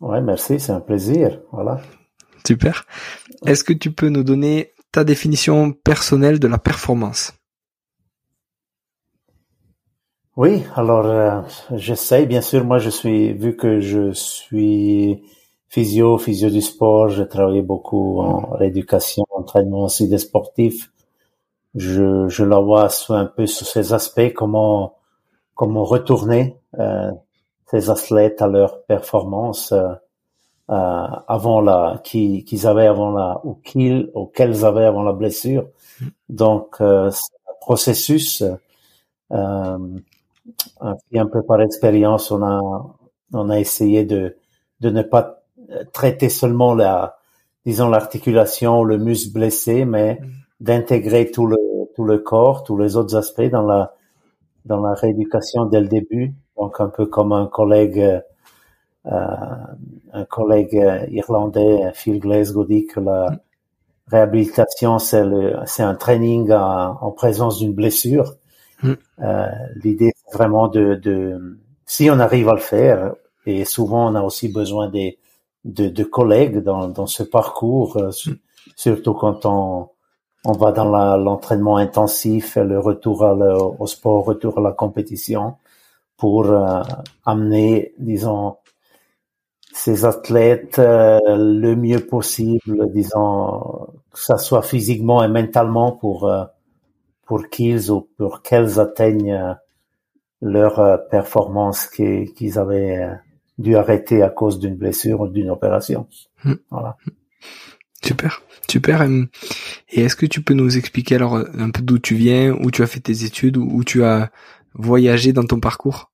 Ouais, merci, c'est un plaisir. Voilà. Super. Est-ce que tu peux nous donner ta définition personnelle de la performance? Oui, alors euh, j'essaie, bien sûr, moi je suis, vu que je suis physio, physio du sport, j'ai travaillé beaucoup en rééducation, entraînement aussi des sportifs. Je, je la vois un peu sur ces aspects, comment, comment retourner euh, ces athlètes à leur performance euh, euh, avant la qu'ils avaient avant la ou qu'ils ou qu'elles avaient avant la blessure. Donc euh, un processus euh, un peu par expérience, on a on a essayé de de ne pas traiter seulement la disons l'articulation, le muscle blessé, mais d'intégrer tout le tout le corps, tous les autres aspects dans la dans la rééducation dès le début donc un peu comme un collègue, euh, un collègue irlandais, Phil Glasgow dit que la réhabilitation c'est le, c'est un training en, présence d'une blessure. Mm. Euh, l'idée c'est vraiment de, de, si on arrive à le faire, et souvent on a aussi besoin des, de, de collègues dans, dans ce parcours, euh, mm. surtout quand on, on va dans l'entraînement intensif, le retour au sport, retour à la compétition pour euh, amener, disons, ces athlètes euh, le mieux possible, disons, que ça soit physiquement et mentalement pour euh, pour qu'ils ou pour qu'elles atteignent leur performance qu'ils avaient dû arrêter à cause d'une blessure ou d'une opération. Hmm. Voilà. Super, super. Et est-ce que tu peux nous expliquer alors un peu d'où tu viens, où tu as fait tes études, où tu as voyagé dans ton parcours?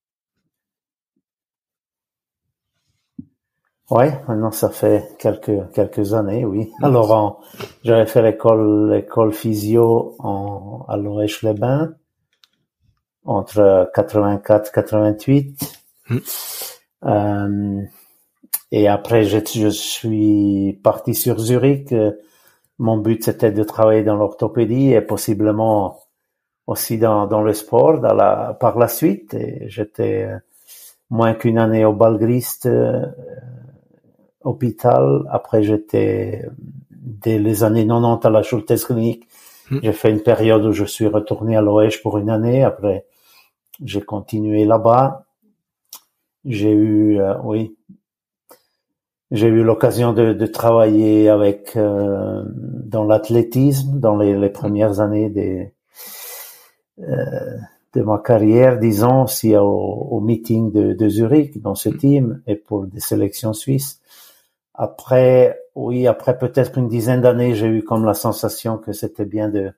Oui, maintenant ça fait quelques quelques années, oui. Alors, j'avais fait l'école l'école physio en, à Lorèche-les-Bains entre 84 88. Hmm. Euh, et après, je, je suis parti sur Zurich. Mon but, c'était de travailler dans l'orthopédie et possiblement aussi dans, dans le sport dans la, par la suite. J'étais moins qu'une année au Balgrist euh, hôpital. Après, j'étais dès les années 90 à la Schultes Clinique. Hmm. J'ai fait une période où je suis retourné à l'OEJ pour une année. Après, j'ai continué là-bas. J'ai eu, euh, oui, j'ai eu l'occasion de, de, travailler avec euh, dans l'athlétisme dans les, les, premières années des, euh, de ma carrière, disons, aussi au, au meeting de, de, Zurich dans ce hmm. team et pour des sélections suisses. Après, oui, après peut-être une dizaine d'années, j'ai eu comme la sensation que c'était bien de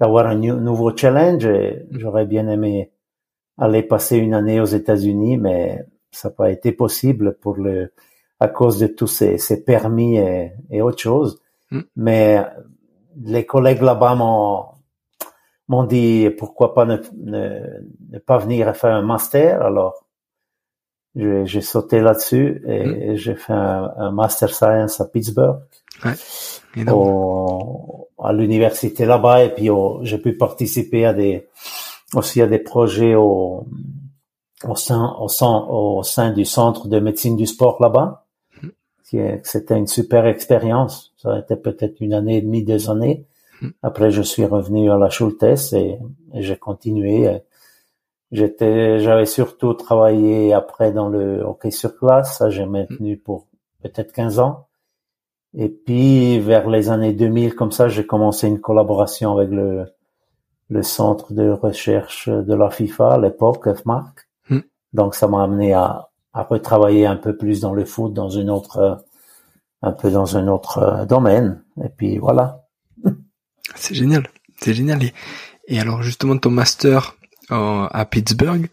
d'avoir un nouveau challenge. Et j'aurais bien aimé aller passer une année aux États-Unis, mais ça n'a pas été possible pour le à cause de tous ces, ces permis et, et autre chose. Mm. Mais les collègues là-bas m'ont m'ont dit pourquoi pas ne, ne, pas venir faire un master? Alors, j'ai sauté là-dessus et mmh. j'ai fait un, master science à Pittsburgh, ouais. au, à l'université là-bas, et puis j'ai pu participer à des aussi à des projets au, au sein au sein au sein du centre de médecine du sport là-bas. Mmh. C'était une super expérience. Ça a été peut-être une année et demie, deux années. Après, je suis revenu à la Schultes et, j'ai continué. J'étais, j'avais surtout travaillé après dans le hockey sur glace. Ça, j'ai maintenu pour peut-être 15 ans. Et puis, vers les années 2000, comme ça, j'ai commencé une collaboration avec le, le centre de recherche de la FIFA à l'époque, FMARC. Hmm. Donc, ça m'a amené à, à retravailler un peu plus dans le foot, dans une autre, un peu dans un autre domaine. Et puis, voilà. C'est génial, c'est génial. Et, alors justement ton master euh, à Pittsburgh,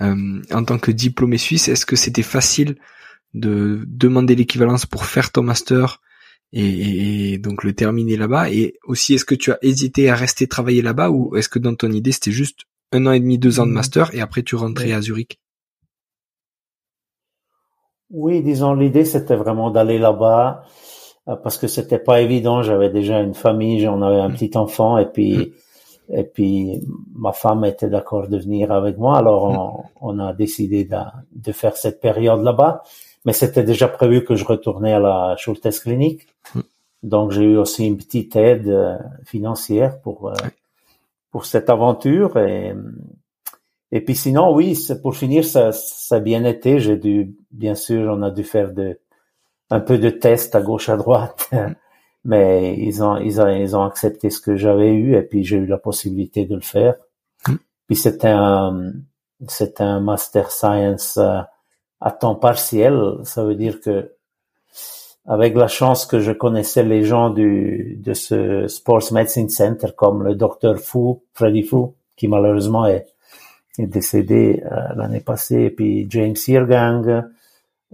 euh, en tant que diplômé suisse, est-ce que c'était facile de demander l'équivalence pour faire ton master et, donc le terminer là-bas? Et aussi, est-ce que tu as hésité à rester travailler là-bas ou est-ce que dans ton idée c'était juste un an et demi, deux ans de mmh. master et après tu rentrais à Zurich? Oui, disons l'idée c'était vraiment d'aller là-bas parce que c'était pas évident. J'avais déjà une famille, j'en avais un mm. petit enfant, et puis mm. et puis ma femme était d'accord de venir avec moi. Alors mm. on, a décidé de, de faire cette période là-bas, mais c'était déjà prévu que je retournais à la Schultes Clinique. Donc j'ai eu aussi une petite aide euh, financière pour euh, pour cette aventure et et puis sinon oui, pour finir ça ça a bien été. J'ai dû bien sûr on a dû faire de un peu de tests à gauche à droite, mais ils ont ils ont ils ont accepté ce que j'avais eu et puis j'ai eu la possibilité de le faire. Mm. Puis c'était un c'était un master science euh, à temps partiel, ça veut dire que avec la chance que je connaissais les gens du de ce Sports Medicine Center comme le docteur Fu, Freddy Fu, qui malheureusement est, est décédé euh, l'année passée, et puis James Seargang,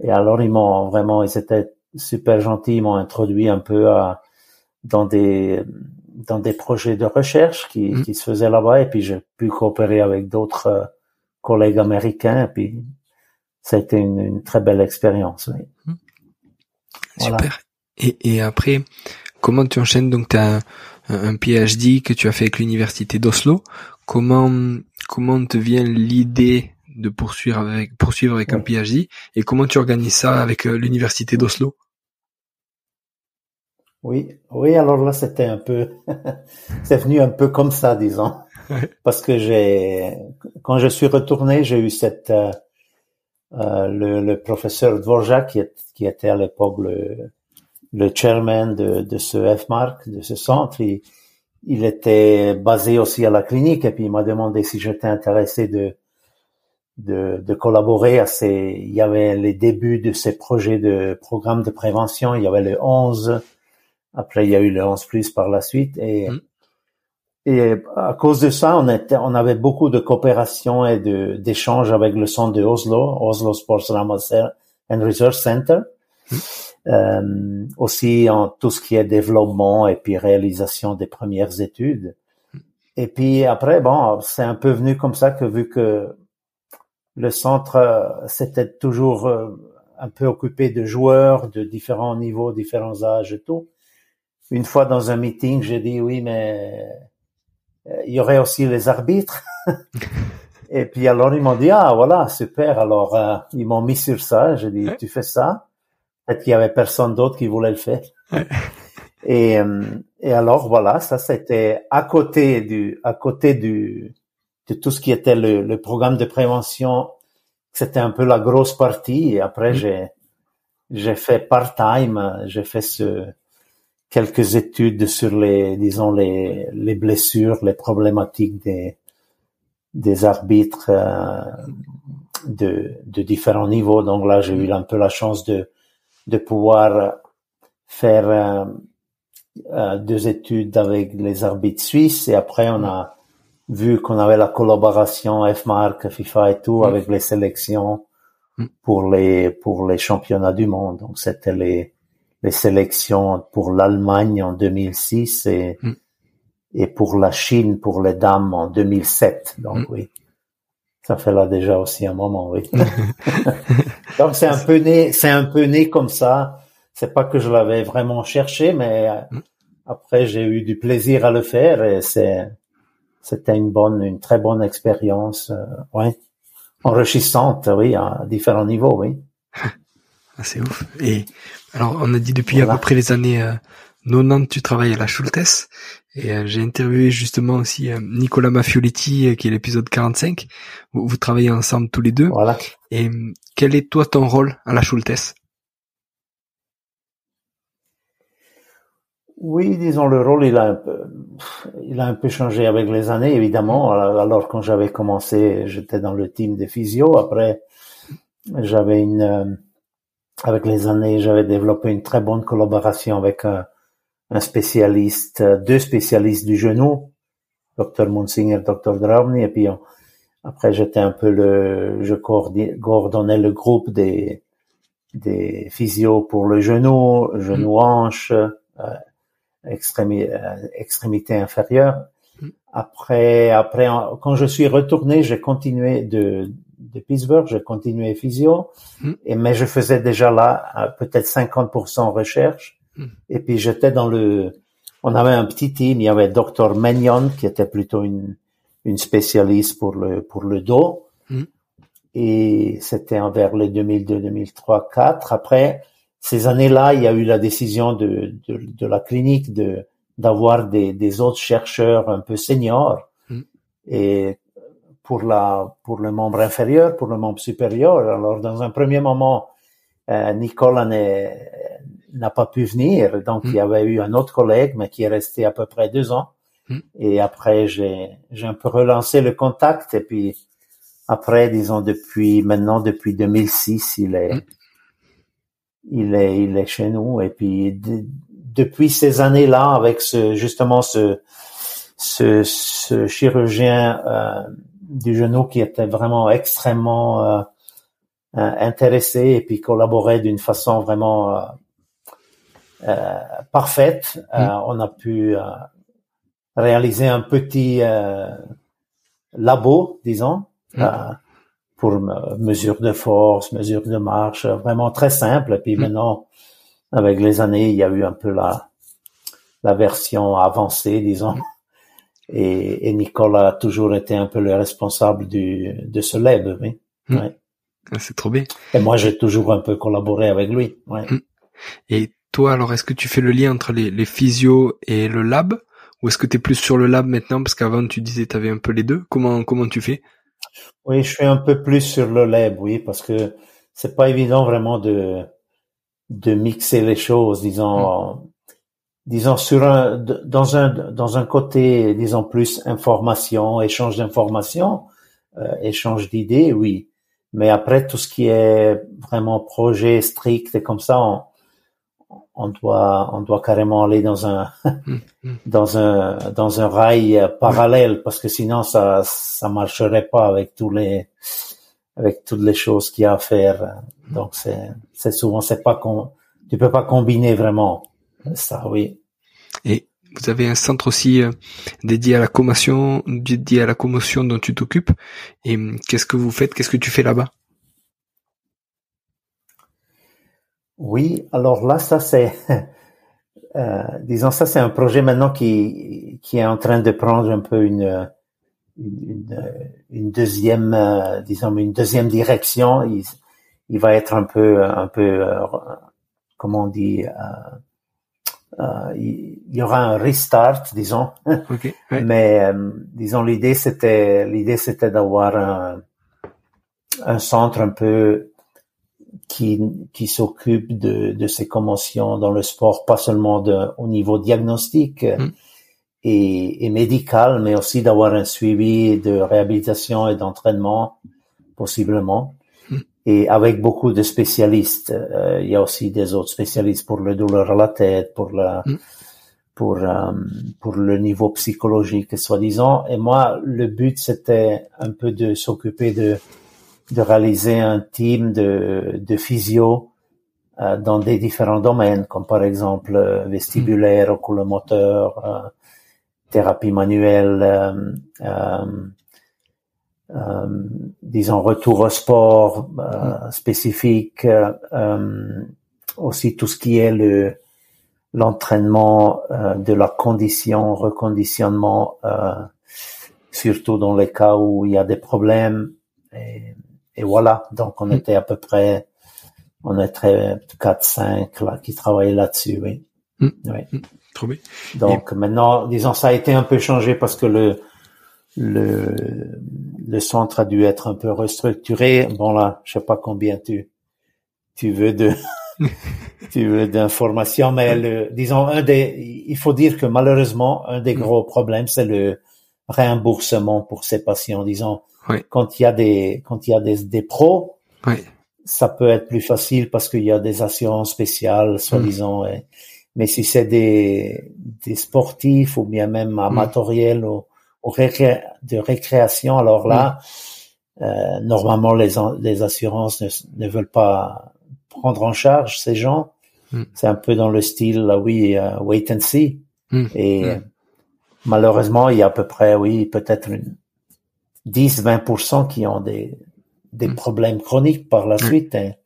et alors ils m'ont vraiment, ils étaient super gentils, ils m'ont introduit un peu à, dans des dans des projets de recherche qui, mm. qui se faisaient là-bas et puis j'ai pu coopérer avec d'autres euh, collègues américains et puis ça a été une, une très belle expérience. Oui. Mm. Super. Et, et après, comment tu enchaînes? Donc tu as un, un PhD que tu as fait avec l'université d'Oslo. Comment comment te vient l'idée de poursuivre avec poursuivre avec un PhD et comment tu organises ça avec euh, l'université d'Oslo? Oui, oui, alors là c'était un peu c'est venu un peu comme ça disons. Parce que j'ai quand je suis retourné, j'ai eu cette euh, euh, le, le, professeur Dvorak qui, qui était à l'époque le, le chairman de, de ce FMARC, de ce centre, il, il était basé aussi à la clinique et puis il m'a demandé si j'étais intéressé de de, de, collaborer à ces, il y avait les débuts de ces projets de programmes de prévention, il y avait le 11, après il y a eu le 11 plus par la suite et, mm. et à cause de ça, on était, on avait beaucoup de coopération et de, d'échanges avec le centre de Oslo, Oslo Sports and Research Center. Mm. Euh, aussi en tout ce qui est développement et puis réalisation des premières études. Mm. Et puis après, bon, c'est un peu venu comme ça que vu que le centre euh, s'était toujours euh, un peu occupé de joueurs de différents niveaux, différents âges et tout. Une fois dans un meeting, j'ai dit oui, mais euh, il y aurait aussi les arbitres. et puis alors ils m'ont dit ah voilà super. Alors ils m'ont mis sur ça. J'ai dit tu fais ça. Peut-être qu'il y avait personne d'autre qui voulait le faire. et, et alors voilà, ça c'était à côté du à côté du de tout ce qui était le, le programme de prévention, c'était un peu la grosse partie. Et après, mm. j'ai j'ai fait part-time, j'ai fait ce, quelques études sur les, disons les, les blessures, les problématiques des des arbitres euh, de, de différents niveaux. Donc là, j'ai eu un peu la chance de de pouvoir faire euh, euh, deux études avec les arbitres suisses et après on a vu qu'on avait la collaboration FMARC, FIFA et tout, mm. avec les sélections mm. pour les, pour les championnats du monde. Donc, c'était les, les sélections pour l'Allemagne en 2006 et, mm. et pour la Chine pour les dames en 2007. Donc oui, ça fait là déjà aussi un moment, oui. Donc c'est un peu né, c'est un peu né comme ça. C'est pas que je l'avais vraiment cherché, mais après j'ai eu du plaisir à le faire et c'est c'était une bonne, une très bonne expérience, euh, ouais, enrichissante, oui, à différents niveaux, oui. Ah, c'est ouf. Et alors, on a dit depuis à peu près les années euh, 90, tu travailles à la Schultes. Et euh, j'ai interviewé justement aussi euh, Nicolas Maffioletti, euh, qui est l'épisode 45. Vous, vous, travaillez ensemble tous les deux. Voilà. Et quel est toi ton rôle à la Schultes? Oui, disons le rôle, il a un peu, il a un peu changé avec les années, évidemment. Alors quand j'avais commencé, j'étais dans le team des physio. Après, j'avais une, avec les années, j'avais développé une très bonne collaboration avec un, spécialiste, deux spécialistes du genou, Dr Munsinger, Dr Draumni, et puis après j'étais un peu le, je coordonnais le groupe des des physios pour le genou, genou hanche, euh, extrémité, euh, extrémité inférieure. Après, après, quand je suis retourné, j'ai continué de, de Pittsburgh, j'ai continué physio, mm. et mais je faisais déjà là euh, peut-être 50% recherche Hmm. Et puis j'étais dans le, on avait un petit team, il y avait Dr Magnon qui était plutôt une, une spécialiste pour le pour le dos. Mm. Et c'était envers les 2002, 2003, 4. Après ces années-là, il y a eu la décision de de, de la clinique de d'avoir des, des autres chercheurs un peu seniors. Mm. Et pour la pour le membre inférieur, pour le membre supérieur. Alors dans un premier moment, euh, Nicolas n'a pas pu venir. Donc, il y avait eu un autre collègue, mais qui est resté à peu près deux ans. Hmm. Et après, j'ai, j'ai un peu relancé le contact. Et puis, après, disons, depuis, maintenant, depuis 2006, il est. il est, il est chez nous. Et puis, depuis ces années-là, avec ce, justement, ce, ce, ce chirurgien euh, du genou qui était vraiment extrêmement euh, euh intéressé et puis collaborait d'une façon vraiment euh, euh, parfaite. Euh, mm. on a pu euh, réaliser un petit labo, disons, mm. Pour mesure de force, mesure de marche, vraiment très simple. Et puis mm. maintenant, avec les années, il y a eu un peu la, la version avancée, disons. Et, et Nicolas a toujours été un peu le responsable du, de ce lab, oui. Ouais. Ah, c'est trop bien. Et moi, j'ai toujours un peu collaboré avec lui. Ouais. Et toi, alors, est-ce que tu fais le lien entre les, les physios et le lab? Ou est-ce que tu es plus sur le lab maintenant? Parce qu'avant, tu disais tu avais un peu les deux. Comment, comment tu fais? Oui, je suis un peu plus sur le lab, oui, parce que c'est pas évident vraiment de, de mixer les choses, disons, hmm. disons sur un, dans un, dans un côté, disons plus information, échange d'informations, euh, échange d'idées, oui. Mais après, tout ce qui est vraiment projet strict et comme ça, on, on doit on doit carrément aller dans un mm, mm. dans un dans un rail parallèle parce que sinon ça ça marcherait pas avec tous les avec toutes les choses qu'il y a à faire. Donc c'est c'est souvent c'est pas qu'on tu peux pas combiner vraiment ça oui. Et vous avez un centre aussi euh, dédié à la commotion dédié à la commotion dont tu t'occupes. Et qu'est-ce que vous faites? Qu'est-ce que tu fais là-bas? Oui, alors là, ça c'est, euh, disons ça c'est un projet maintenant qui qui est en train de prendre un peu une une, une deuxième, euh, disons une deuxième direction. Il, il va être un peu un peu euh, comment on dit. Euh, euh, il y aura un restart, disons. Mais disons l'idée c'était l'idée c'était d'avoir un, un centre un peu qui, qui s'occupe de, de ces commotions dans le sport, pas seulement de, au niveau diagnostique mm. et, et, médical, mais aussi d'avoir un suivi de réhabilitation et d'entraînement, possiblement. Mm. Et avec beaucoup de spécialistes. Euh, il y a aussi des autres spécialistes pour le douleur à la tête, pour la, mm. pour, euh, pour le niveau psychologique, soi-disant. Et moi, le but, c'était un peu de s'occuper de de réaliser un team de, de physio euh, dans des différents domaines, comme par exemple euh, vestibulaire, oculomoteur, euh, thérapie manuelle, euh, euh, disons retour au sport euh, spécifique, euh, aussi tout ce qui est le l'entraînement de la condition, reconditionnement, surtout dans les cas où il y a des problèmes. Et, et voilà, donc on mm. était à peu près, on était 4-5 là qui travaillaient là-dessus, oui. Mm. oui. Mm. Trop bien. Donc maintenant, disons, ça a été un peu changé parce que le le le centre a dû être un peu restructuré. Bon là, je sais pas combien tu tu veux de tu veux d'informations, mais le, disons un des, il faut dire que malheureusement un des gros problèmes c'est le remboursement pour ces patients. Disons quand il y a des quand il y a des des pros, ça peut être plus facile parce qu'il y a des assurances spéciales, soi-disant. Mais si c'est des, des sportifs ou bien même mm. amatoriels ou, ou de récréation, alors là, mm. euh, normalement les, les assurances ne, ne, veulent pas prendre en charge ces gens. Mm. C'est un peu dans le style, là, oui, uh, wait and see. Et malheureusement, il y a à peu près, oui, peut-être 10-20% qui ont des, des problèmes chroniques par la suite. C'est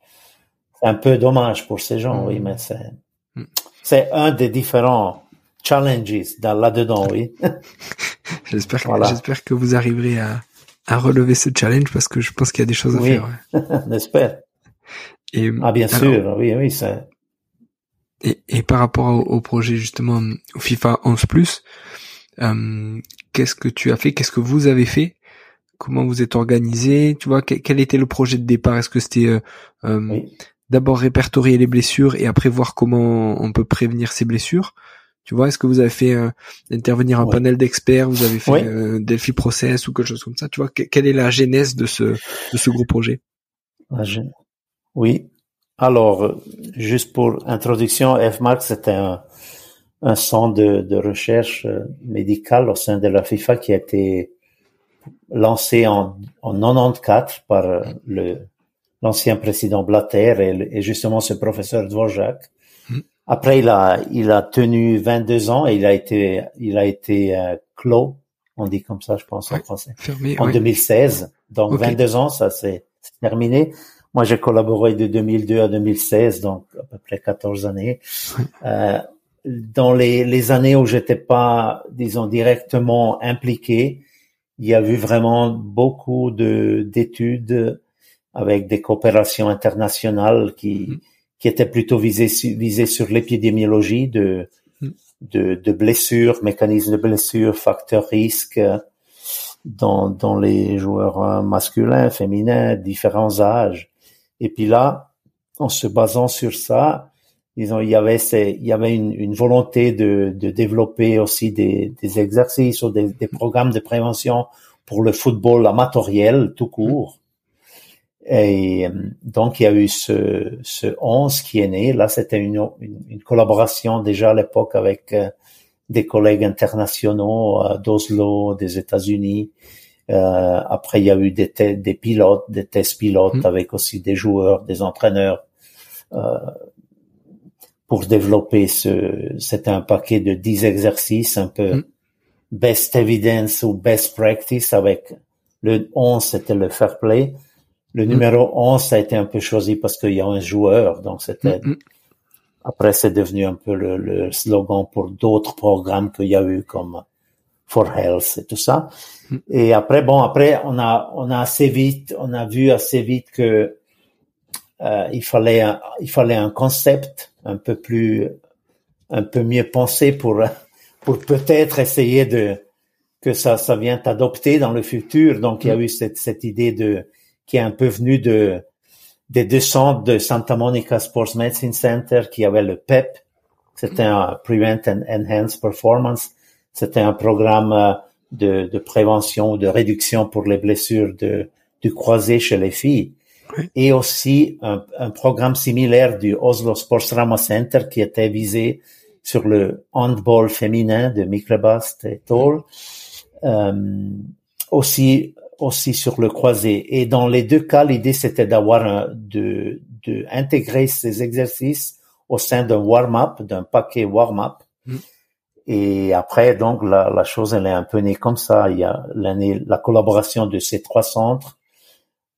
un peu dommage pour ces gens, oui, mais c'est c'est un des différents challenges là-dedans, oui. j'espère que, j'espère que vous arriverez à, à relever ce challenge parce que je pense qu'il y a des choses à faire. Ouais. Et, ah, bien sûr, oui, oui, c'est... Et, et par rapport au, projet justement au FIFA 11 Plus, euh, qu'est-ce que tu as fait? Qu'est-ce que vous avez fait Comment vous êtes organisé Tu vois quel, était le projet de départ? Est-ce que c'était euh, euh d'abord répertorier les blessures et après voir comment on peut prévenir ces blessures? Tu vois, est-ce que vous avez fait euh, intervenir un panel d'experts, vous avez fait euh, Delphi Process ou quelque chose comme ça, tu vois, quelle est la genèse de ce de ce gros projet? Oui. Alors, juste pour introduction, FMARC c'était un, un centre de, de recherche médicale au sein de la FIFA qui a été lancé en, en 94 par le l'ancien président Blatter et, justement ce professeur Dvorak. Hmm. Après, il a, il a tenu 22 ans et il a été, il a été euh, clos, on dit comme ça, je pense en français, en 2016. Donc 22 ans, ça c'est terminé. Moi, j'ai collaboré de 2002 à 2016, donc à peu près 14 années. Euh, dans les, les années où j'étais pas, disons, directement impliqué, il y a eu vraiment beaucoup de d'études avec des coopérations internationales qui, mm. qui étaient plutôt visées, visées sur l'épidémiologie de, mm. de, de, blessures, mécanismes de blessures, facteurs risques dans, dans les joueurs euh, masculins, féminins, différents âges. Et puis là, en se basant sur ça, disons, il y avait, il y avait une, une volonté de, de développer aussi des, des exercices ou des, des programmes de prévention pour le football amatoriel tout court. Et euh, donc, il y a eu ce, ce 11 qui est né. Là, c'était une, une, collaboration déjà à l'époque avec euh, des collègues internationaux d'Oslo, des États-Unis. Euh, après, il y a eu des, des pilotes, des tests pilotes mm. avec aussi des joueurs, des entraîneurs euh, pour développer ce. C'était un paquet de 10 exercices, un peu mm. best evidence ou best practice avec le 11, c'était le fair play. Le numéro 11, ça a été un peu choisi parce qu'il y a un joueur, donc c'était... Mm, mm. Après, c'est devenu un peu le, le slogan pour d'autres programmes qu'il y a eu comme For Health et tout ça. Et après, bon, après, on a, on a assez vite, on a vu assez vite que euh, il fallait, un, il fallait un concept un peu plus, un peu mieux pensé pour, pour peut-être essayer de que ça, ça vient adopter dans le futur. Donc, il y a eu cette, cette idée de qui est un peu venu de des deux centres de Santa Monica Sports Medicine Center qui avait le PEP. C'était un Prevent and Enhance Performance. C'était un programme euh, de, de prévention, de réduction pour les blessures de, du croisé chez les filles. Et aussi un, un, programme similaire du Oslo Sports Rama Center qui était visé sur le handball féminin de Miklebast et Toll. Euh, aussi aussi sur le croisé. Et dans les deux cas, l'idée c'était d'avoir de, de intégrer ces exercices au sein d'un warm-up, d'un paquet warm-up. Mm. Et après, donc, la, la, chose, elle est un peu née comme ça. Il y a l'année, la collaboration de ces trois centres.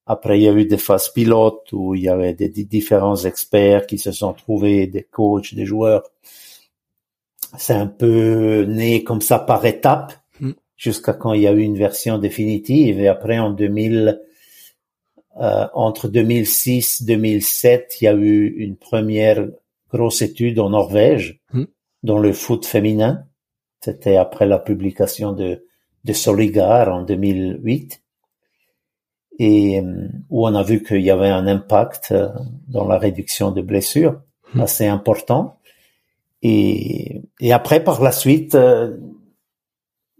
Après, il y a eu des phases pilotes où il y avait des, différents experts qui se sont trouvés, des coachs, des joueurs. C'est un peu né comme ça par étapes mm. jusqu'à quand il y a eu une version définitive. Et après, en 2000, euh, entre 2006 2007, il y a eu une première grosse étude en Norvège mm. dans le foot féminin. C'était après la publication de, de Soligar en 2008 et euh, où on a vu qu'il y avait un impact euh, dans la réduction de blessures mm. assez important. Et, et après, par la suite,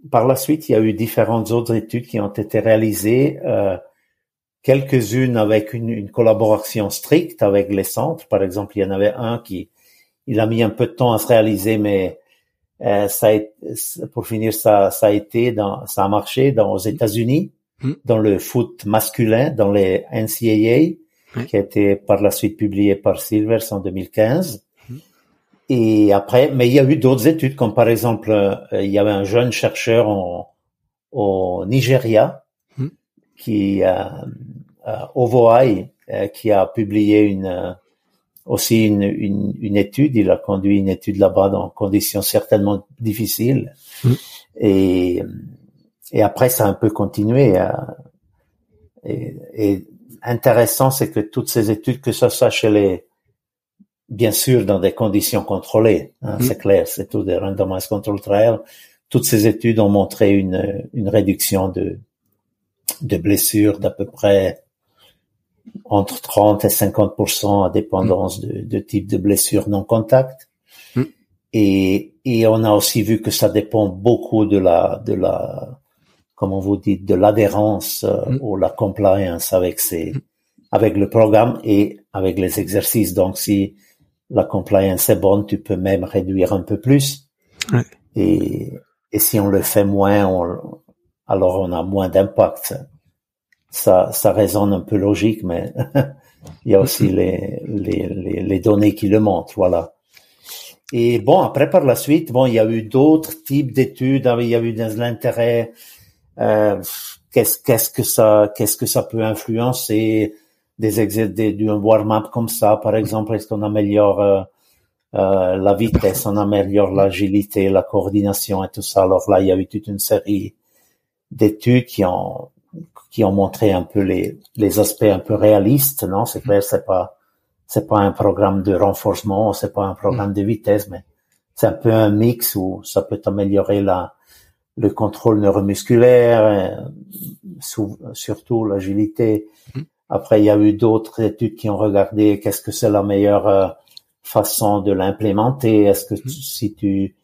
par la suite, il y a eu différentes autres études qui ont été réalisées. Euh, quelques-unes avec une, une, collaboration stricte avec les centres. Par exemple, il y en avait un qui, il a mis un peu de temps à se réaliser, mais euh, ça a, pour finir, ça, ça a été dans, ça a marché dans aux États-Unis, hmm. dans le foot masculin, dans les NCAA, qui a été par la suite publié par Silvers en 2015. Hmm. Et après, mais il y a eu d'autres études, comme par exemple, euh, il y avait un jeune chercheur en, au Nigeria hmm. qui a euh, Ovoai, euh, qui a publié une euh, aussi une, une, une, étude. Il a conduit une étude là-bas dans conditions certainement difficiles. Et, et après, ça a un peu continué. et, et, intéressant, c'est que toutes ces études, que ce soit chez les, bien sûr, dans des conditions contrôlées, hein, mm. c'est clair, c'est tout des randomized control trials. Toutes ces études ont montré une, une réduction de, de blessures d'à peu près entre 30 et 50% à dépendance de, de, type de blessure non contact. Mm. Et, et on a aussi vu que ça dépend beaucoup de la, de la, comment vous dites, de l'adhérence euh, mm. ou la compliance avec ces, avec le programme et avec les exercices. Donc, si la compliance est bonne, tu peux même réduire un peu plus. Et, et si on le fait moins, on, alors on a moins d'impact ça, ça résonne un peu logique, mais il y a aussi les, les, les, données qui le montrent, voilà. Et bon, après par la suite, bon, il y a eu d'autres types d'études, il y a eu de l'intérêt. Euh, qu'est-ce qu'est-ce que ça qu'est-ce que ça peut influencer des exercices d'un warm-up comme ça, par exemple, est-ce qu'on améliore euh, euh, la vitesse, on améliore l'agilité, la coordination et tout ça? Alors là, il y a eu toute une série d'études qui ont qui ont montré un peu les, les aspects un peu réalistes, non? C'est clair, c'est pas, c'est pas un programme de renforcement, c'est pas un programme de vitesse, mais c'est un peu un mix où ça peut améliorer la, le contrôle neuromusculaire, euh, surtout l'agilité. Après, il y a eu d'autres études qui ont regardé qu'est-ce que c'est la meilleure euh, façon de l'implémenter. Est-ce que si tu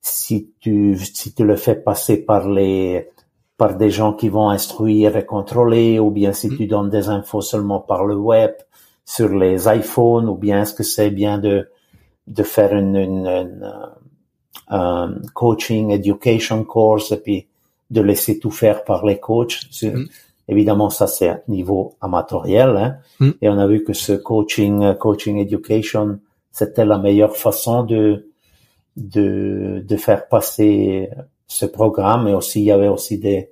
si tu si tu le fais passer par les par des gens qui vont instruire et contrôler, ou bien si mm. tu donnes des infos seulement par le web, sur les iPhones, ou bien est-ce que c'est bien de de faire une, une, une un coaching education course et puis de laisser tout faire par les coachs. Mm. Évidemment, ça c'est niveau amatoriel, hein? Mm. et on a vu que ce coaching coaching education c'était la meilleure façon de de de faire passer ce programme et aussi il y avait aussi des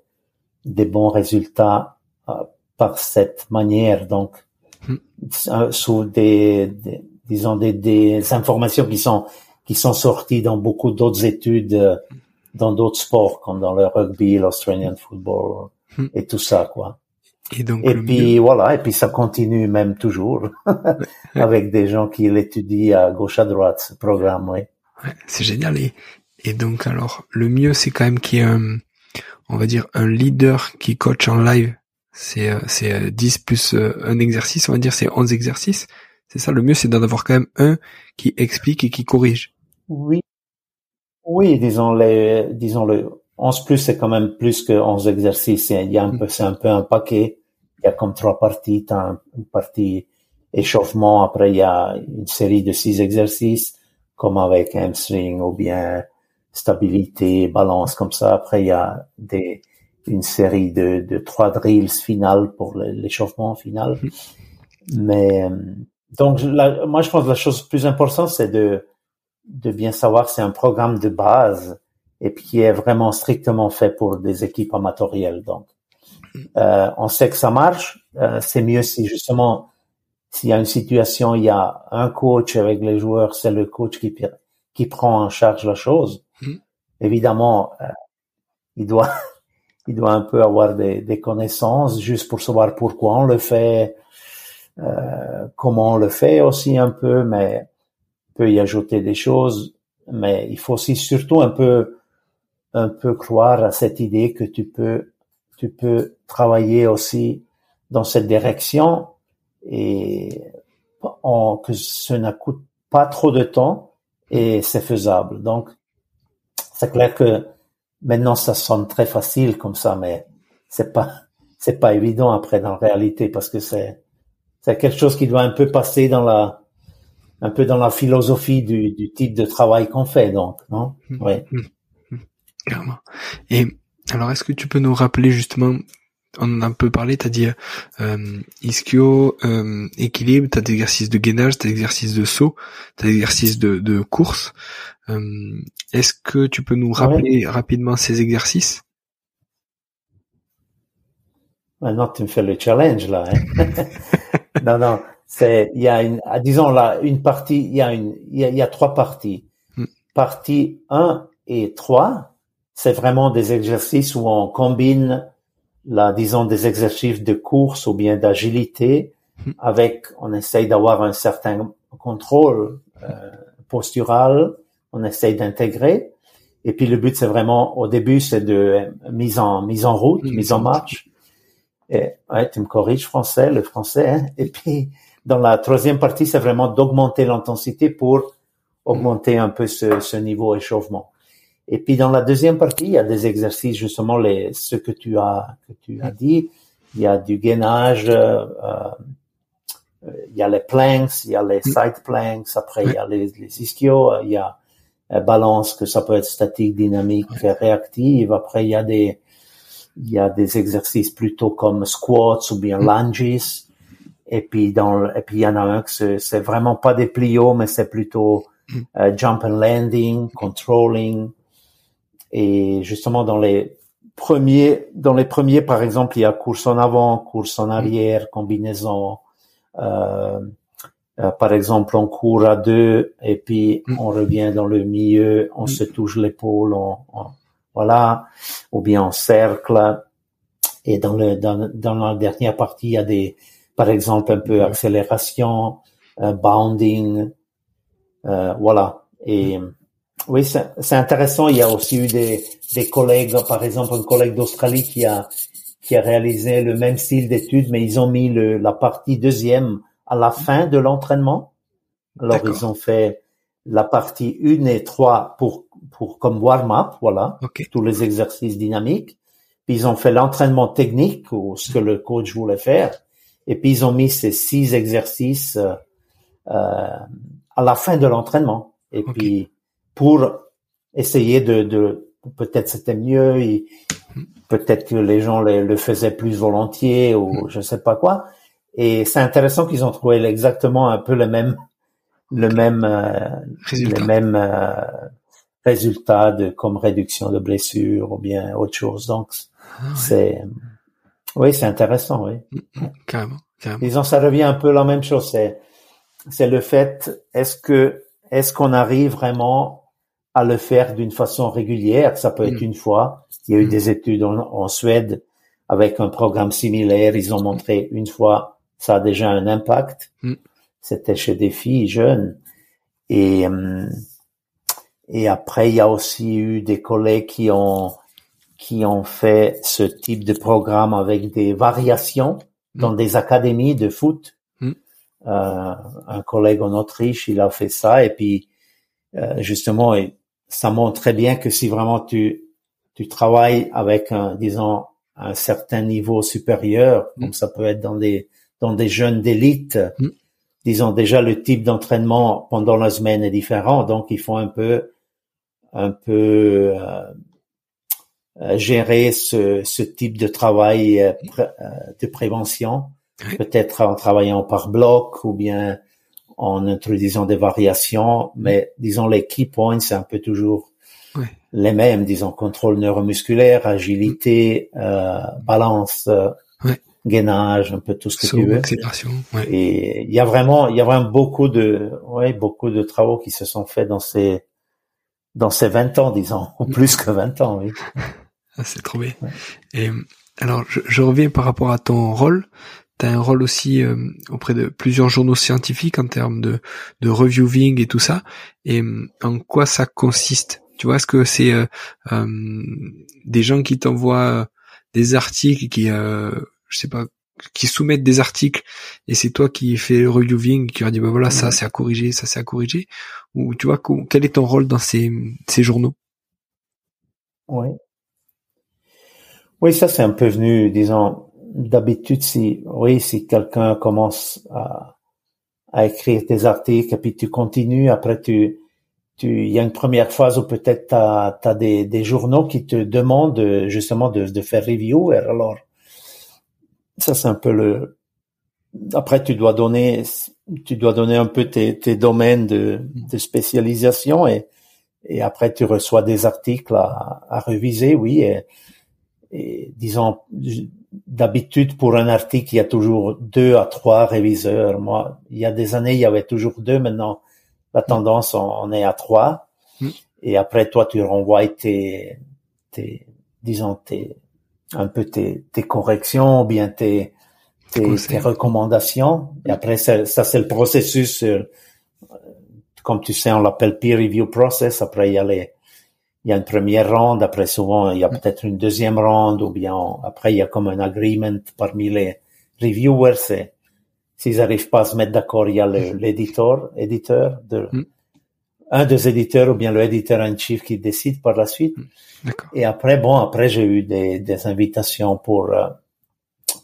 des bons résultats euh, par cette manière donc euh, sous des, des, disons des, des informations qui sont qui sont sorties dans beaucoup d'autres études euh, dans d'autres sports comme dans le rugby l'Australian football hmm. et tout ça quoi et donc et puis voilà et puis ça continue même toujours avec des gens qui l'étudient à gauche à droite ce programme oui ouais, c'est génial et et donc, alors, le mieux, c'est quand même qu'il y ait un, on va dire, un leader qui coach en live. C'est, euh, c'est 10 euh, plus un exercice, on va dire, c'est 11 exercices. C'est ça, le mieux, c'est d'en avoir quand même un qui explique et qui corrige. Oui. Oui, disons les, disons le 11 plus, c'est quand même plus que 11 exercices. Il y a un peu, c'est un peu un paquet. Il y a comme trois parties. T'as une partie échauffement. Après, il y a une série de six exercices, comme avec hamstring ou bien stabilité, balance comme ça. Après, il y a des, une série de, de trois drills finales pour l'échauffement final. Mais donc, moi, je pense que la chose plus importante, c'est de de bien savoir c'est un programme de base et puis qui est vraiment strictement fait pour des équipes amatorielles. Donc, euh, on sait que ça marche. Euh, c'est mieux si justement s'il y a une situation, il y a un coach avec les joueurs, c'est le coach qui qui prend en charge la chose. Mm. Évidemment, euh, il doit il doit un peu avoir des, des, connaissances juste pour savoir pourquoi on le fait, comment on le fait aussi un peu, mais peut y ajouter des choses. Mais il faut aussi surtout un peu un peu croire à cette idée que tu peux tu peux travailler aussi dans cette direction et que ce ne coûte pas trop de temps et c'est faisable. Donc c'est clair que Maintenant, ça sonne très facile comme ça, mais c'est pas, c'est pas évident après dans la réalité parce que c'est, c'est quelque chose qui doit un peu passer dans la, un peu dans la philosophie du, du type de travail qu'on fait, donc, non? Mmh. Oui. Mmh. Mmh. Clairement. Et alors, est-ce que tu peux nous rappeler justement, on en a un peu parlé, tu as dit euh, ischio, euh, équilibre, tu as des exercices de gainage, tu as des exercices de saut, tu as des exercices de, de course. Euh, est-ce que tu peux nous rappeler rapidement ces exercices? Maintenant, tu me fais le challenge là. Hein. non, non, c'est il y a une, ah, disons là, une partie, il y a une, il y a, trois parties. Hmm. Partie 1 et 3, c'est vraiment des exercices où on combine, là, disons, des exercices de course ou bien d'agilité hmm. avec, on essaye d'avoir un certain contrôle euh, postural on essaye d'intégrer. Et puis le but, c'est vraiment, au début, c'est de euh, mise en mise en route, mise en marche. Et, ouais, tu me corriges français, le français. Hein. Et puis dans la troisième partie, c'est vraiment d'augmenter l'intensité pour augmenter un peu ce, ce niveau échauffement. Et puis dans la deuxième partie, il y a des exercices justement les ce que tu as que tu as dit. Il y a du gainage, euh, euh, il y a les planks, il y a les side planks. Après, il y a les, les ischios, il y a euh, balance que ça peut être statique, dynamique, réactive. Après, il y a des il y a des exercices plutôt comme squats ou bien lunges. Et puis dans et puis il y en a un que c'est vraiment pas des plios, mais c'est plutôt euh, jump and landing, controlling. Et justement dans les premiers dans les premiers par exemple il y a course en avant, course en arrière, combinaison. Euh, euh, par exemple, on court à deux et puis on revient dans le milieu, on se touche l'épaule, on, voilà, ou bien en cercle. Et dans le dans, dans la dernière partie, il y a des, par exemple, un peu accélération, euh, bounding, euh, voilà. Et oui, c'est intéressant. Il y a aussi eu des, des collègues, par exemple, un collègue d'Australie qui a qui a réalisé le même style d'études, mais ils ont mis le, la partie deuxième à la fin de l'entraînement. Alors ils ont fait la partie 1 et 3 pour pour comme warm-up, voilà, tous les exercices dynamiques. Puis ils ont fait l'entraînement technique ou ce que le coach voulait faire. Et puis ils ont mis ces six exercices euh, euh à la fin de l'entraînement. Et puis pour essayer de, de peut-être c'était mieux, peut-être que les gens le, le, faisaient plus volontiers ou hmm. je sais pas quoi. Et c'est intéressant qu'ils ont trouvé exactement un peu le même, le même, euh, résultat. le même euh, résultat de comme réduction de blessures ou bien autre chose. Donc ah c'est, oui, c'est intéressant, oui. Mm, mm, carrément, carrément. Disons, ça revient un peu la même chose. C'est, c'est le fait, est-ce que, est-ce qu'on arrive vraiment à le faire d'une façon régulière? Ça peut être mm. une fois. Il y a eu des études en, en Suède avec un programme similaire. Ils ont montré une fois ça a déjà un impact. C'était chez des filles jeunes. Et, euh, et après, il y a aussi eu des collègues qui ont, qui ont fait ce type de programme avec des variations dans mm. des académies de foot. Mm. Euh, un collègue en Autriche, il a fait ça et puis euh, justement, ça montre très bien que si vraiment tu tu travailles avec un disons un certain niveau supérieur, comme ça peut être dans des dans des jeunes d'élite. Disons déjà le type d'entraînement pendant la semaine est différent, donc il faut un peu, un peu euh, euh, gérer ce, ce, type de travail euh, de prévention, peut-être en travaillant par bloc ou bien en introduisant des variations, mais disons les key points, c'est un peu toujours les mêmes, disons contrôle neuromusculaire, agilité, euh, balance, euh, gainage, un peu tout ce que tu veux. Et il y a vraiment, il y a vraiment beaucoup de, ouais, beaucoup de travaux qui se sont faits dans ces, dans ces 20 ans, disons, ou plus que 20 ans, oui. Ah, c'est trop bien. Et alors, je, je, reviens par rapport à ton rôle. Tu as un rôle aussi euh, auprès de plusieurs journaux scientifiques en termes de, de reviewing et tout ça. Et en quoi ça consiste? Tu vois, est-ce que c'est euh, euh, des gens qui t'envoient des articles qui, je sais pas, qui soumettent des articles et c'est toi qui fais le reviewing qui leur dit bah voilà ça c'est à corriger ça c'est à corriger. Ou tu vois quel est ton rôle dans ces ces journaux? Oui oui ça c'est un peu venu disons d'habitude si oui si quelqu'un commence à à écrire des articles et puis tu continues après tu tu il y a une première phase où peut-être tu as, des, des journaux qui te demandent justement de, de faire review. Alors ça c'est un peu le. Après, tu dois donner, tu dois donner un peu tes, tes domaines de, de spécialisation et et après tu reçois des articles à, à réviser, oui. Et, et disons, d'habitude pour un article, il y a toujours deux à trois réviseurs. Moi, il y a des années, il y avait toujours deux. Maintenant, la tendance, on, est à trois. Mm. Et après, toi, tu renvoies tes, tes disons, tes, un peu tes, tes corrections ou bien tes, tes, tes, recommandations. Et après, ça, ça c'est le processus, euh, comme tu sais, on l'appelle peer review process. Après, il y a les, il y a une première ronde. Après, souvent, il y a mm. peut-être une deuxième ronde ou bien après, il y a comme un agreement parmi les reviewers. S'ils n'arrivent pas à se mettre d'accord, il y a mm. l'éditeur, éditeur de, mm un des éditeurs ou bien le éditeur en chief qui décide par la suite. Hmm, Et après, bon, après j'ai eu des, des invitations pour euh,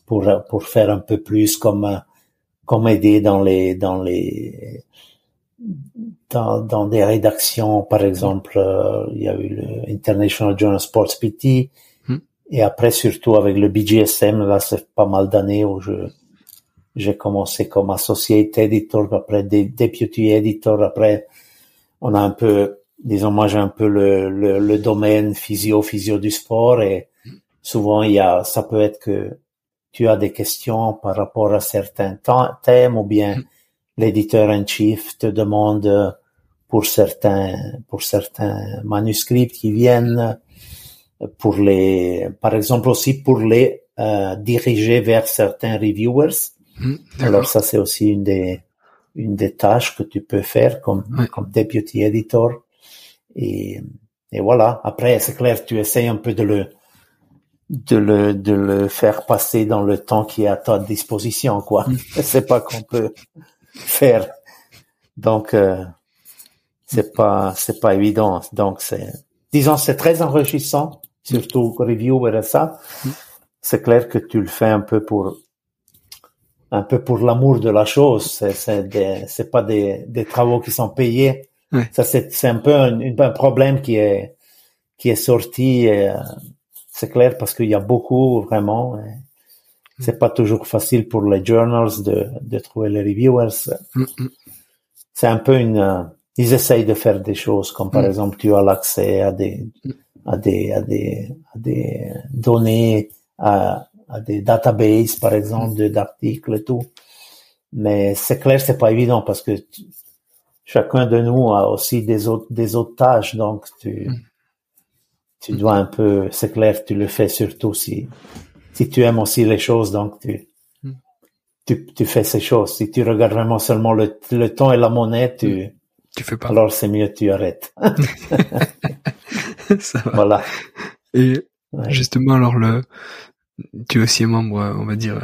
pour pour faire un peu plus comme euh, comme aider dans les dans les dans, dans des rédactions, par exemple, euh, il y a eu le International Journal Sports PT, hmm. et après surtout avec le BGSM, là c'est pas mal d'années où je j'ai commencé comme associate editor, après des deputy editor, après on a un peu, disons moi j'ai un peu le, le, le, domaine physio physio du sport et souvent il y a, ça peut être que tu as des questions par rapport à certains thèmes ou bien l'éditeur en chief te demande pour certains pour certains manuscrits qui viennent pour les par exemple aussi pour les euh, diriger vers certains reviewers. Mmh, Alors ça c'est aussi une des une des tâches que tu peux faire comme, comme deputy editor. Et, et voilà. Après, c'est clair, tu essayes un peu de le, de le, de le faire passer dans le temps qui est à ta disposition, quoi. Mm. c'est pas qu'on peut faire. Donc, euh, c'est pas, c'est pas évident. Donc, c'est, disons, c'est très enrichissant, surtout review et ça. Mm. C'est clair que tu le fais un peu pour un peu pour l'amour de la chose. C'est c'est pas des, des travaux qui sont payés. Ça c'est c'est un peu un, un, problème qui est qui est sorti. Euh, c'est clair parce qu'il y a beaucoup vraiment. C'est pas toujours facile pour les journals de de trouver les reviewers. Mm, mm. C'est un peu une. Euh, ils essayent de faire des choses comme par mm. exemple tu as l'accès à des à des à des à des données à à des databases, par exemple, d'articles et tout. Mais c'est clair, c'est pas évident parce que chacun de nous a aussi des autres, des autres tâches, donc tu, tu dois un peu, c'est clair, tu le fais surtout si, si tu aimes aussi les choses, donc tu, tu, tu fais ces choses. Si tu regardes vraiment seulement le, le temps et la monnaie, tu, tu fais pas. Alors c'est mieux, tu arrêtes. Ça va. Voilà. Et justement, alors le, tu es aussi membre, on va dire,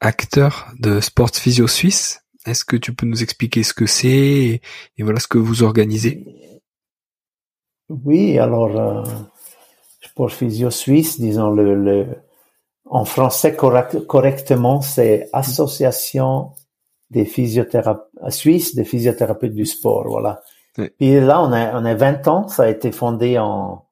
acteur de Sports Physio Suisse. Est-ce que tu peux nous expliquer ce que c'est et, voilà ce que vous organisez? Oui, alors euh, Sport Physio Suisse, disons le, le en français correctement, c'est Association des physiothérapeutes suisses des physiothérapeutes du sport, voilà. Et là, on a on a 20 ans, ça a été fondé en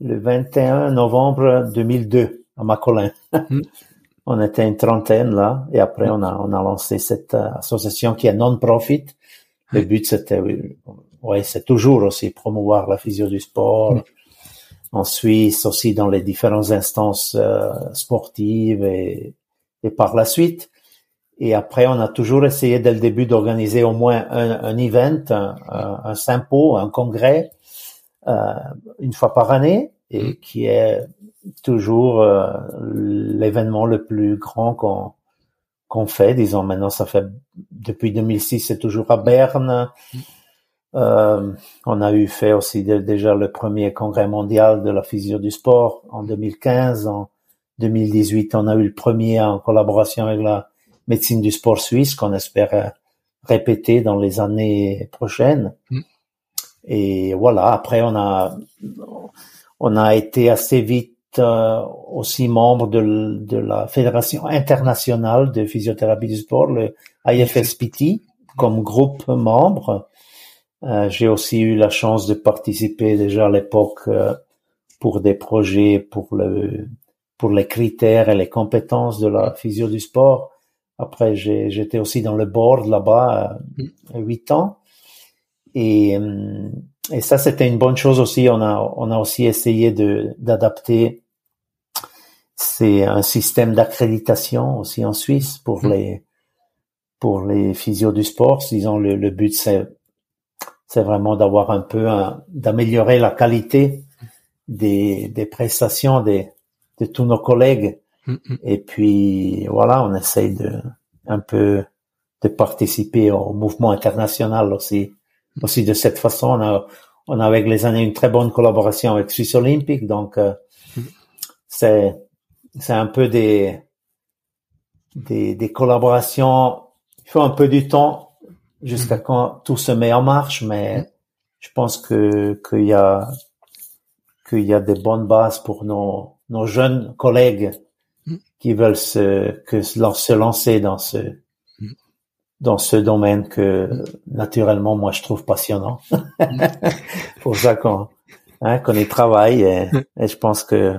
le 21 novembre 2002 à Macolin. Mm. on était une trentaine là, et après on a on a lancé cette euh, association qui est non-profit. Le but, c'était, ouais, c'est toujours aussi promouvoir la physio du sport. En Suisse, aussi dans les différentes instances euh, sportives et, et par la suite. Et après, on a toujours essayé dès le début d'organiser au moins un, un event, un, un, sympo, un congrès, euh, une fois par année, et mm. qui est toujours euh, l'événement le plus grand qu'on qu'on fait. Disons maintenant, ça fait depuis 2006, c'est toujours à Berne. Mm. Euh, on a eu fait aussi déjà le premier congrès mondial de la physio du sport en 2015. En 2018, on a eu le premier en collaboration avec la médecine du sport suisse qu'on espère répéter dans les années prochaines. Mm. Et voilà, après on a on a été assez vite euh, aussi membre de, de, la Fédération internationale de physiothérapie du sport, le IFSPT, comme groupe membre. Euh, J'ai aussi eu la chance de participer déjà à l'époque euh, pour des projets pour le pour les critères et les compétences de la physio du sport. Après, j'étais aussi dans le board là-bas euh, huit ans. Et, euh, et ça, c'était une bonne chose aussi. On a, on a aussi essayé d'adapter. C'est un système d'accréditation aussi en Suisse pour mmh. les pour les physios du sport. Disons le, le but c'est c'est vraiment d'avoir un peu d'améliorer la qualité des des prestations des de tous nos collègues Mm, mm. Et puis voilà, on essaye de un peu de participer au mouvement international aussi. Mm. Aussi de cette façon, on a, on a avec les années une très bonne collaboration avec Suisse Olympique, donc euh, c'est c'est un peu des, des des collaborations. Il faut un peu du temps jusqu'à quand tout se met en marche, mais je pense que qu'il y a qu'il y a des bonnes bases pour nos nos jeunes collègues qui veulent se, que se lancer dans ce, dans ce domaine que naturellement moi je trouve passionnant. Pour ça qu'on hein, qu'on y travaille et, et, je pense que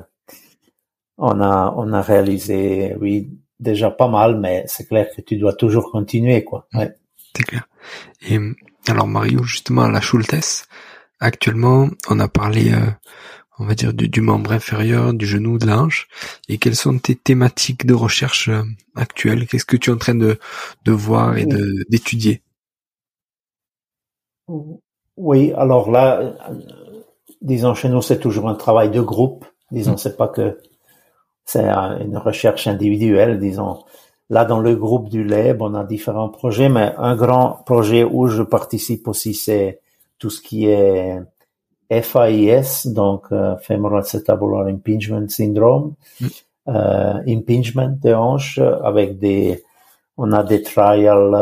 on a on a réalisé oui déjà pas mal mais c'est clair que tu dois toujours continuer quoi. Mm. Ouais. C'est clair. Et alors Mario justement à la Schultes actuellement on a parlé euh, on va dire, du, membre inférieur, du genou, de la et quelles sont tes thématiques de recherche euh, actuelles? Qu'est-ce que tu es en train de, de voir et de, d'étudier? Oui, alors là, disons, chez nous, c'est toujours un travail de groupe. Disons, mmh. c'est pas que c'est une recherche individuelle, disons. Là, dans le groupe du LEB, on a différents projets, mais un grand projet où je participe aussi, c'est tout ce qui est FIS, donc euh, Femoral Acetabular Impingement Syndrome, mm. euh, impingement de hanche avec des, on a des trials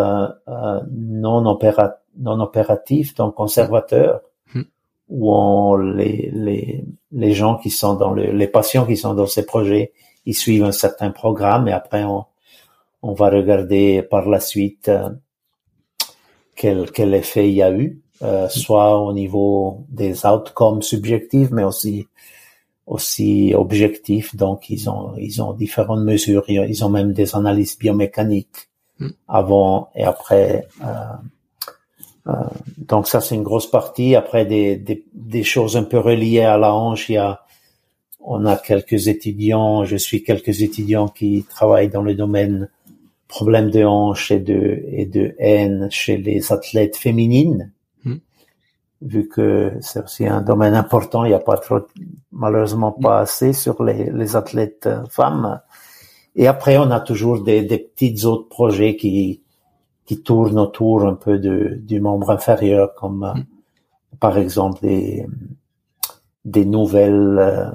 euh, non, opéra, non opératifs, donc conservateurs. Où on, les, les, les gens qui sont dans le, les patients qui sont dans ces projets, ils suivent un certain programme et après on, on va regarder par la suite euh, quel, quel effet il y a eu. Euh, soit au niveau des outcomes subjectifs, mais aussi aussi objectifs. Donc, ils ont ils ont différentes mesures. Ils ont même des analyses biomécaniques hmm. avant et après. Euh, euh, donc ça, c'est une grosse partie. Après, des, des, des choses un peu reliées à la hanche, il y a on a quelques étudiants, je suis quelques étudiants qui travaillent dans le domaine problème de hanche et de, et de haine chez les athlètes féminines vu que c'est aussi un domaine important, il n'y a pas trop, malheureusement pas assez sur les, les athlètes euh, femmes. Et après, on a toujours des, des petits autres projets qui, qui tournent autour un peu de, du membre inférieur, comme euh, mm. par exemple des, des nouvelles euh,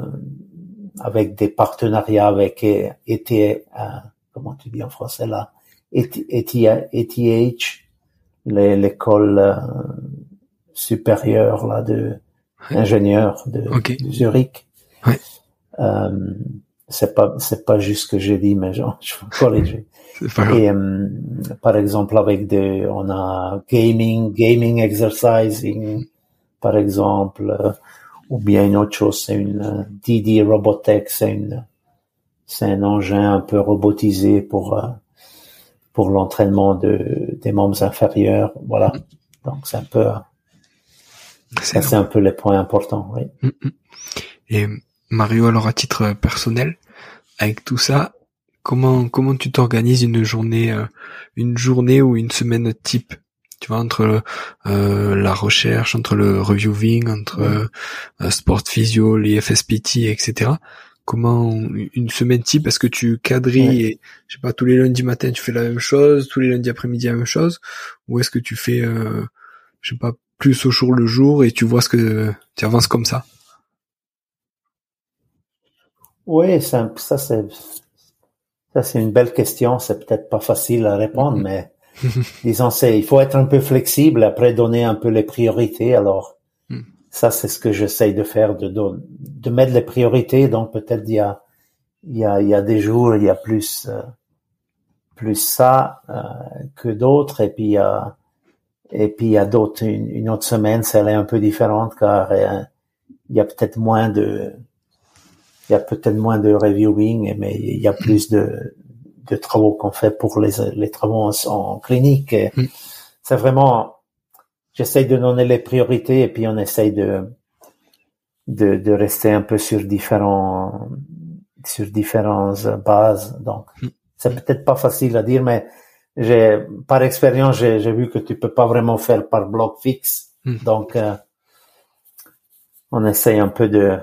avec des partenariats avec ETH, comment tu dis en français là, ETH, l'école supérieur là de ingénieur de, Zurich. Ouais. Euh, c'est pas c'est pas juste ce que j'ai dit, mais genre je vais corriger. Et euh, par exemple avec des on a gaming gaming exercising par exemple euh, ou bien une autre chose c'est une DD Robotech c'est une c'est un engin un peu robotisé pour pour l'entraînement de des membres inférieurs voilà Donc c'est un peu, c'est un peu les points importants. Oui. Mm, mm. Et Mario, alors à titre personnel, avec tout ça, comment comment tu t'organises une journée, euh, une journée ou une semaine type tu vois entre euh, la recherche entre le reviewing entre euh, sport physio les FSPT etc comment une semaine type est-ce que tu quadrilles et je sais pas tous les lundis matin tu fais la même chose tous les lundis après-midi la même chose ou est-ce que tu fais euh, je sais pas plus au jour le jour et tu vois ce que tu avances comme ça? Oui ça, ça c'est ça c'est une belle question c'est peut-être pas facile à répondre mm-hmm. mais disons c'est il faut être un peu flexible après donner un peu les priorités alors ça, c'est ce que j'essaye de faire, de, de, mettre les priorités. Donc peut-être il y a, il y a, il y a des jours, il y a plus, euh, plus ça euh, que d'autres, et puis il y a, et puis il y a d'autres. Une, autre semaine, celle est un peu différente car euh, il y a peut-être moins de, il y a peut-être moins de reviewing, mais il y a plus de, de travaux qu'on fait pour les, les travaux en, clinique. Mm. C'est vraiment j'essaye de donner les priorités et puis on essaye de, de, de rester un peu sur différents, sur différentes bases. Donc, hmm. c'est peut-être pas facile à dire, mais j'ai, par expérience, j'ai, j'ai vu que tu peux pas vraiment faire par bloc fixe. Hmm. Donc, euh, on essaye un peu de,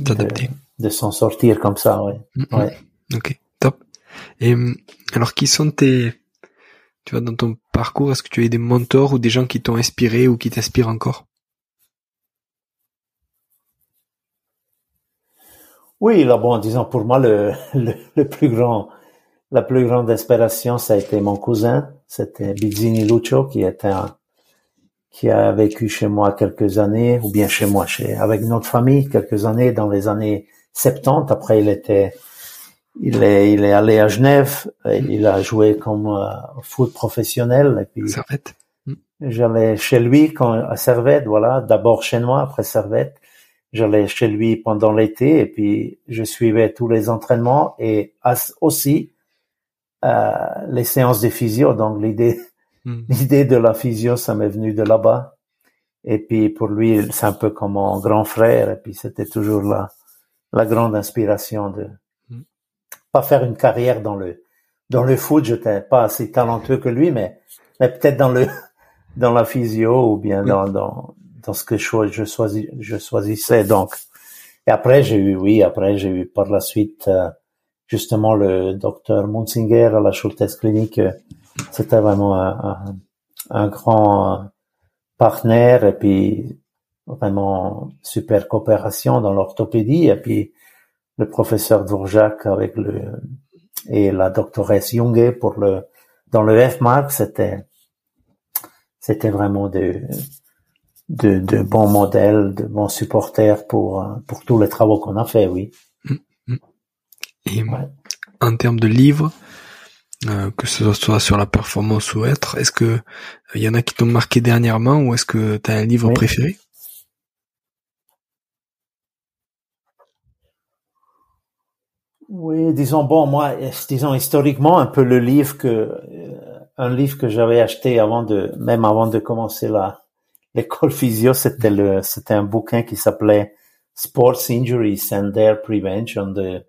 d'adapter, de, s'en sortir comme ça, ouais. Hmm, ouais. Ok, top. Et alors, qui sont tes, tu vois, dans ton parcours, est-ce que tu as eu des mentors ou des gens qui t'ont inspiré ou qui t'inspirent encore? Oui, là, bon, disons, pour moi, le, le, plus grand, la plus grande inspiration, ça a été mon cousin. C'était Bizzini Lucio, qui était qui a vécu chez moi quelques années, ou bien chez moi, chez, avec notre famille, quelques années, dans les années 70. Après, il était il est, il est allé à Genève, il a joué comme euh, foot professionnel. Et puis, Servette. J'allais chez lui quand, à Servette, voilà, d'abord chez moi, après Servette. J'allais chez lui pendant l'été et puis je suivais tous les entraînements et aussi euh, les séances de physio. Donc l'idée, mm. l'idée de la physio, ça m'est venu de là-bas. Et puis pour lui, c'est un peu comme mon grand frère. Et puis c'était toujours la, la grande inspiration de, pas faire une carrière dans le dans le foot. Je n'étais pas assez talentueux que lui, mais mais peut-être dans le dans la physio ou bien dans dans dans ce que je je choisis je choisissais donc. Et après j'ai eu oui après j'ai eu par la suite euh, justement le docteur Munzinger à la Schultes Clinique. C'était vraiment un, un, grand partenaire et puis vraiment super coopération dans l'orthopédie. Et puis le professeur Dvorak avec le et la doctoresse Junge pour le dans le F-Mark, c'était c'était vraiment de, de, de bons modèles, de bons supporters pour pour tous les travaux qu'on a fait, oui. Et en termes de livres, euh, que ce soit sur la performance ou être, est-ce que il y en a qui t'ont marqué dernièrement ou est-ce que tu as un livre préféré? Oui, disons bon, moi, disons historiquement un peu le livre que euh, un livre que j'avais acheté avant de même avant de commencer la l'école physio, c'était le c'était un bouquin qui s'appelait Sports Injuries and Their Prevention de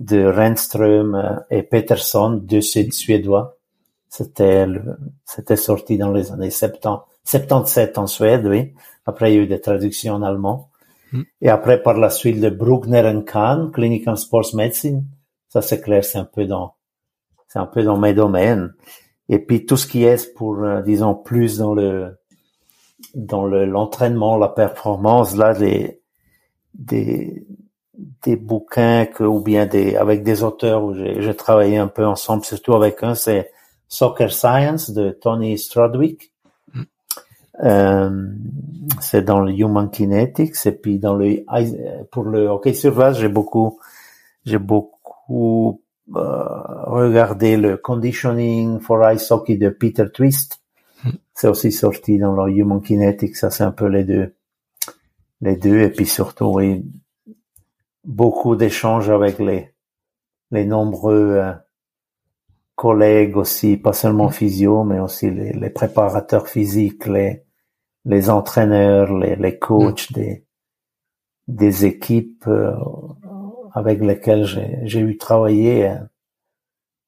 de Renström euh, et Peterson, deux Suédois. C'était c'était sorti dans les années 70, 77 en Suède, oui. Après, il y a eu des traductions en allemand. Et après, par la suite, le Bruckner Kahn, Clinical Sports Medicine. Ça, c'est clair, c'est un peu dans, c'est un peu dans mes domaines. Et puis, tout ce qui est pour, euh, disons, plus dans le, dans le, l'entraînement, la performance, là, les, des, des bouquins que, ou bien des, avec des auteurs où j'ai travaillé un peu ensemble, surtout avec un, c'est Soccer Science de Tony Stradwick. Euh, c'est dans le Human Kinetics et puis dans le pour le hockey sur glace j'ai beaucoup j'ai beaucoup euh, regardé le Conditioning for Ice Hockey de Peter Twist. Hmm. C'est aussi sorti dans le Human Kinetics, ça c'est un peu les deux les deux et puis surtout oui beaucoup d'échanges avec les les nombreux euh, collègues aussi, pas seulement mm. physio, mais aussi les, les préparateurs physiques, les, les entraîneurs, les, les coachs mm. des, des équipes euh, avec lesquelles j'ai eu travaillé. Hein.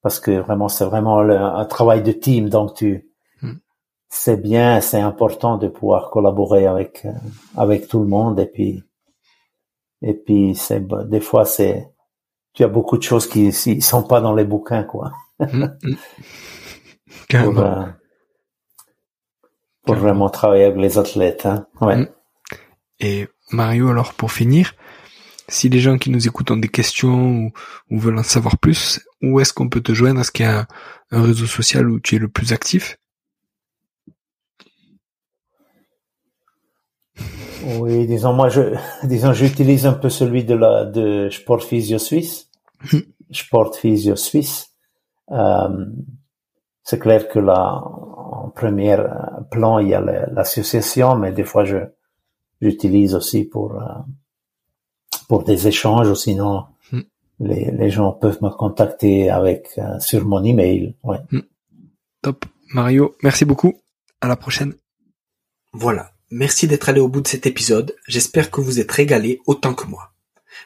Parce que vraiment, c'est vraiment un travail de team. Donc, tu, mm. c'est bien, c'est important de pouvoir collaborer avec, euh, avec tout le monde. Et puis, et puis, c'est, des fois, c'est, tu as beaucoup de choses qui, ne sont pas dans les bouquins, quoi. Mm, pour, euh, pour vraiment travailler avec les athlètes, hein. Ouais. Et Mario, alors pour finir, si les gens qui nous écoutent ont des questions ou, veulent en savoir plus, où est-ce qu'on peut te joindre? Est-ce qu'il y a un, réseau social où tu es le plus actif? Oui, disons moi je disons j'utilise un peu celui de la de Sport Physio Suisse. Hmm. Sport Physio Suisse. Euh, c'est clair que là en premier plan il y a l'association, mais des fois je j'utilise aussi pour euh, pour des échanges ou sinon hmm. les, les gens peuvent me contacter avec euh, sur mon email. Ouais. Hmm. Top. Mario, merci beaucoup. À la prochaine. Voilà. Merci d'être allé au bout de cet épisode. J'espère que vous êtes régalé autant que moi.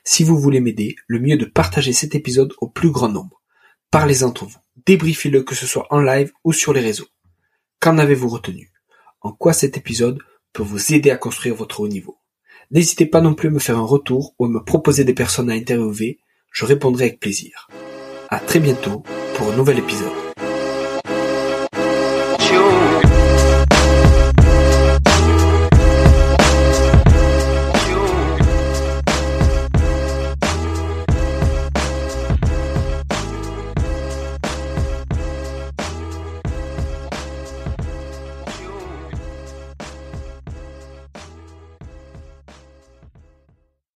Si vous voulez m'aider, le mieux est de partager cet épisode au plus grand nombre. Parlez entre vous. Débriefez-le que ce soit en live ou sur les réseaux. Qu'en avez-vous retenu? En quoi cet épisode peut vous aider à construire votre haut niveau? N'hésitez pas non plus à me faire un retour ou à me proposer des personnes à interviewer, je répondrai avec plaisir. À très bientôt pour un nouvel épisode.